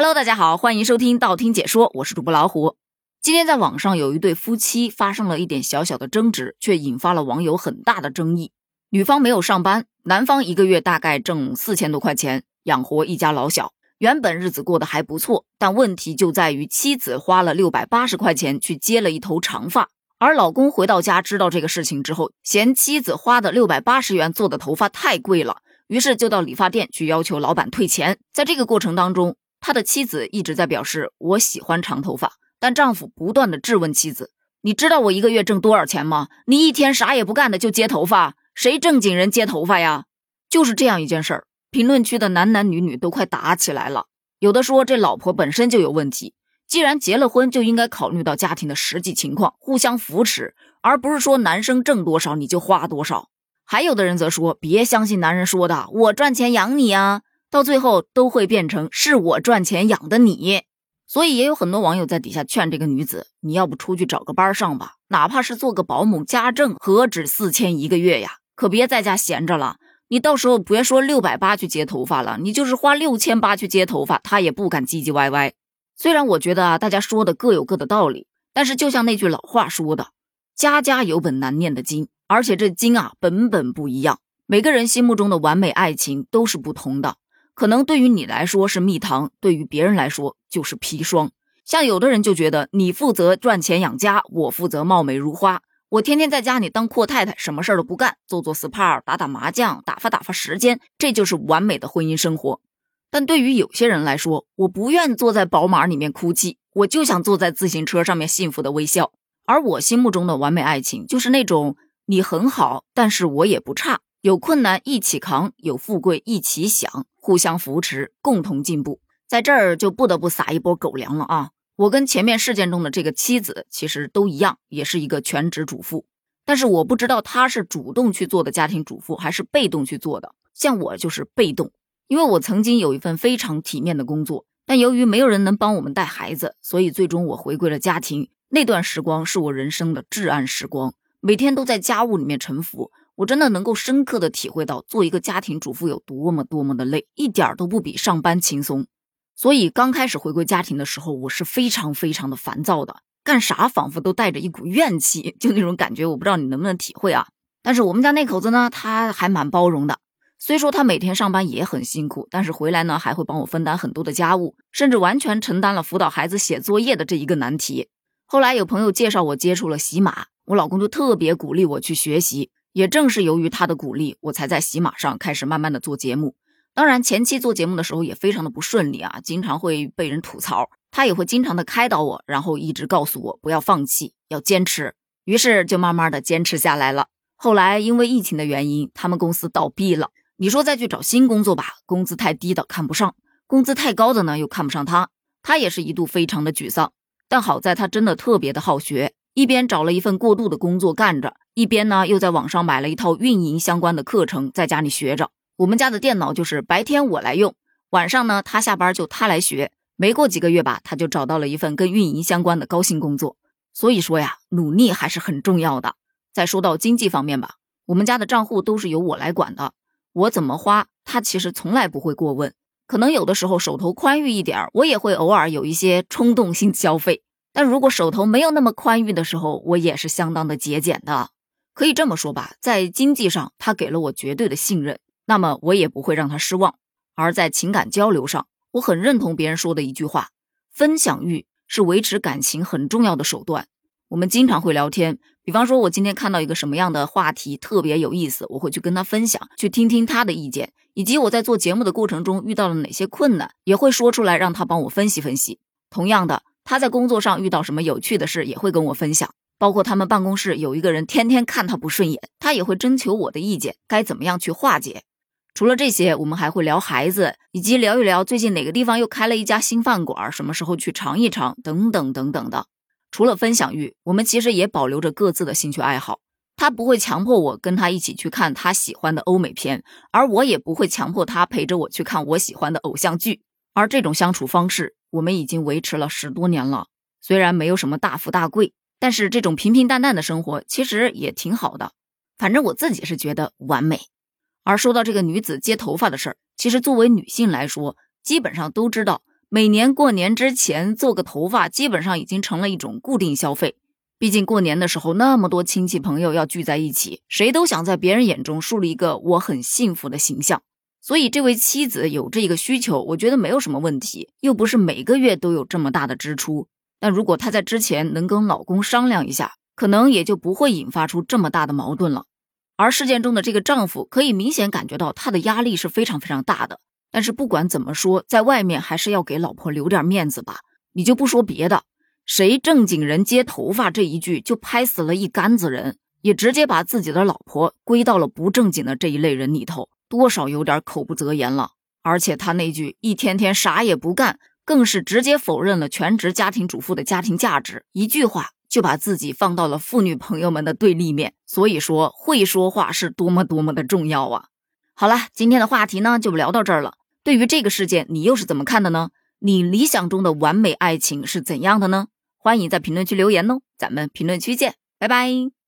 Hello，大家好，欢迎收听道听解说，我是主播老虎。今天在网上有一对夫妻发生了一点小小的争执，却引发了网友很大的争议。女方没有上班，男方一个月大概挣四千多块钱，养活一家老小，原本日子过得还不错。但问题就在于妻子花了六百八十块钱去接了一头长发，而老公回到家知道这个事情之后，嫌妻子花的六百八十元做的头发太贵了，于是就到理发店去要求老板退钱。在这个过程当中，他的妻子一直在表示我喜欢长头发。但丈夫不断的质问妻子：“你知道我一个月挣多少钱吗？你一天啥也不干的就接头发，谁正经人接头发呀？”就是这样一件事儿，评论区的男男女女都快打起来了。有的说这老婆本身就有问题，既然结了婚就应该考虑到家庭的实际情况，互相扶持，而不是说男生挣多少你就花多少。还有的人则说：“别相信男人说的，我赚钱养你啊，到最后都会变成是我赚钱养的你。”所以也有很多网友在底下劝这个女子：“你要不出去找个班上吧，哪怕是做个保姆，家政何止四千一个月呀？可别在家闲着了。你到时候别说六百八去接头发了，你就是花六千八去接头发，他也不敢唧唧歪歪。虽然我觉得啊，大家说的各有各的道理，但是就像那句老话说的，家家有本难念的经，而且这经啊本本不一样，每个人心目中的完美爱情都是不同的。”可能对于你来说是蜜糖，对于别人来说就是砒霜。像有的人就觉得你负责赚钱养家，我负责貌美如花，我天天在家里当阔太太，什么事儿都不干，做做 SPA，打打麻将，打发打发时间，这就是完美的婚姻生活。但对于有些人来说，我不愿坐在宝马里面哭泣，我就想坐在自行车上面幸福的微笑。而我心目中的完美爱情，就是那种你很好，但是我也不差。有困难一起扛，有富贵一起享，互相扶持，共同进步。在这儿就不得不撒一波狗粮了啊！我跟前面事件中的这个妻子其实都一样，也是一个全职主妇。但是我不知道她是主动去做的家庭主妇，还是被动去做的。像我就是被动，因为我曾经有一份非常体面的工作，但由于没有人能帮我们带孩子，所以最终我回归了家庭。那段时光是我人生的至暗时光，每天都在家务里面沉浮。我真的能够深刻的体会到做一个家庭主妇有多么多么的累，一点儿都不比上班轻松。所以刚开始回归家庭的时候，我是非常非常的烦躁的，干啥仿佛都带着一股怨气，就那种感觉，我不知道你能不能体会啊。但是我们家那口子呢，他还蛮包容的。虽说他每天上班也很辛苦，但是回来呢还会帮我分担很多的家务，甚至完全承担了辅导孩子写作业的这一个难题。后来有朋友介绍我接触了喜马，我老公就特别鼓励我去学习。也正是由于他的鼓励，我才在喜马上开始慢慢的做节目。当然，前期做节目的时候也非常的不顺利啊，经常会被人吐槽。他也会经常的开导我，然后一直告诉我不要放弃，要坚持。于是就慢慢的坚持下来了。后来因为疫情的原因，他们公司倒闭了。你说再去找新工作吧，工资太低的看不上，工资太高的呢又看不上他。他也是一度非常的沮丧。但好在他真的特别的好学。一边找了一份过渡的工作干着，一边呢又在网上买了一套运营相关的课程，在家里学着。我们家的电脑就是白天我来用，晚上呢他下班就他来学。没过几个月吧，他就找到了一份跟运营相关的高薪工作。所以说呀，努力还是很重要的。再说到经济方面吧，我们家的账户都是由我来管的，我怎么花，他其实从来不会过问。可能有的时候手头宽裕一点，我也会偶尔有一些冲动性消费。但如果手头没有那么宽裕的时候，我也是相当的节俭的。可以这么说吧，在经济上，他给了我绝对的信任，那么我也不会让他失望。而在情感交流上，我很认同别人说的一句话：分享欲是维持感情很重要的手段。我们经常会聊天，比方说，我今天看到一个什么样的话题特别有意思，我会去跟他分享，去听听他的意见，以及我在做节目的过程中遇到了哪些困难，也会说出来让他帮我分析分析。同样的。他在工作上遇到什么有趣的事，也会跟我分享。包括他们办公室有一个人天天看他不顺眼，他也会征求我的意见，该怎么样去化解。除了这些，我们还会聊孩子，以及聊一聊最近哪个地方又开了一家新饭馆，什么时候去尝一尝，等等等等的。除了分享欲，我们其实也保留着各自的兴趣爱好。他不会强迫我跟他一起去看他喜欢的欧美片，而我也不会强迫他陪着我去看我喜欢的偶像剧。而这种相处方式。我们已经维持了十多年了，虽然没有什么大富大贵，但是这种平平淡淡的生活其实也挺好的。反正我自己是觉得完美。而说到这个女子接头发的事儿，其实作为女性来说，基本上都知道每年过年之前做个头发，基本上已经成了一种固定消费。毕竟过年的时候，那么多亲戚朋友要聚在一起，谁都想在别人眼中树立一个我很幸福的形象。所以，这位妻子有这个需求，我觉得没有什么问题，又不是每个月都有这么大的支出。但如果她在之前能跟老公商量一下，可能也就不会引发出这么大的矛盾了。而事件中的这个丈夫，可以明显感觉到他的压力是非常非常大的。但是不管怎么说，在外面还是要给老婆留点面子吧。你就不说别的，谁正经人接头发这一句就拍死了一杆子人，也直接把自己的老婆归到了不正经的这一类人里头。多少有点口不择言了，而且他那句一天天啥也不干，更是直接否认了全职家庭主妇的家庭价值。一句话就把自己放到了妇女朋友们的对立面。所以说，会说话是多么多么的重要啊！好了，今天的话题呢就聊到这儿了。对于这个事件，你又是怎么看的呢？你理想中的完美爱情是怎样的呢？欢迎在评论区留言哦，咱们评论区见，拜拜。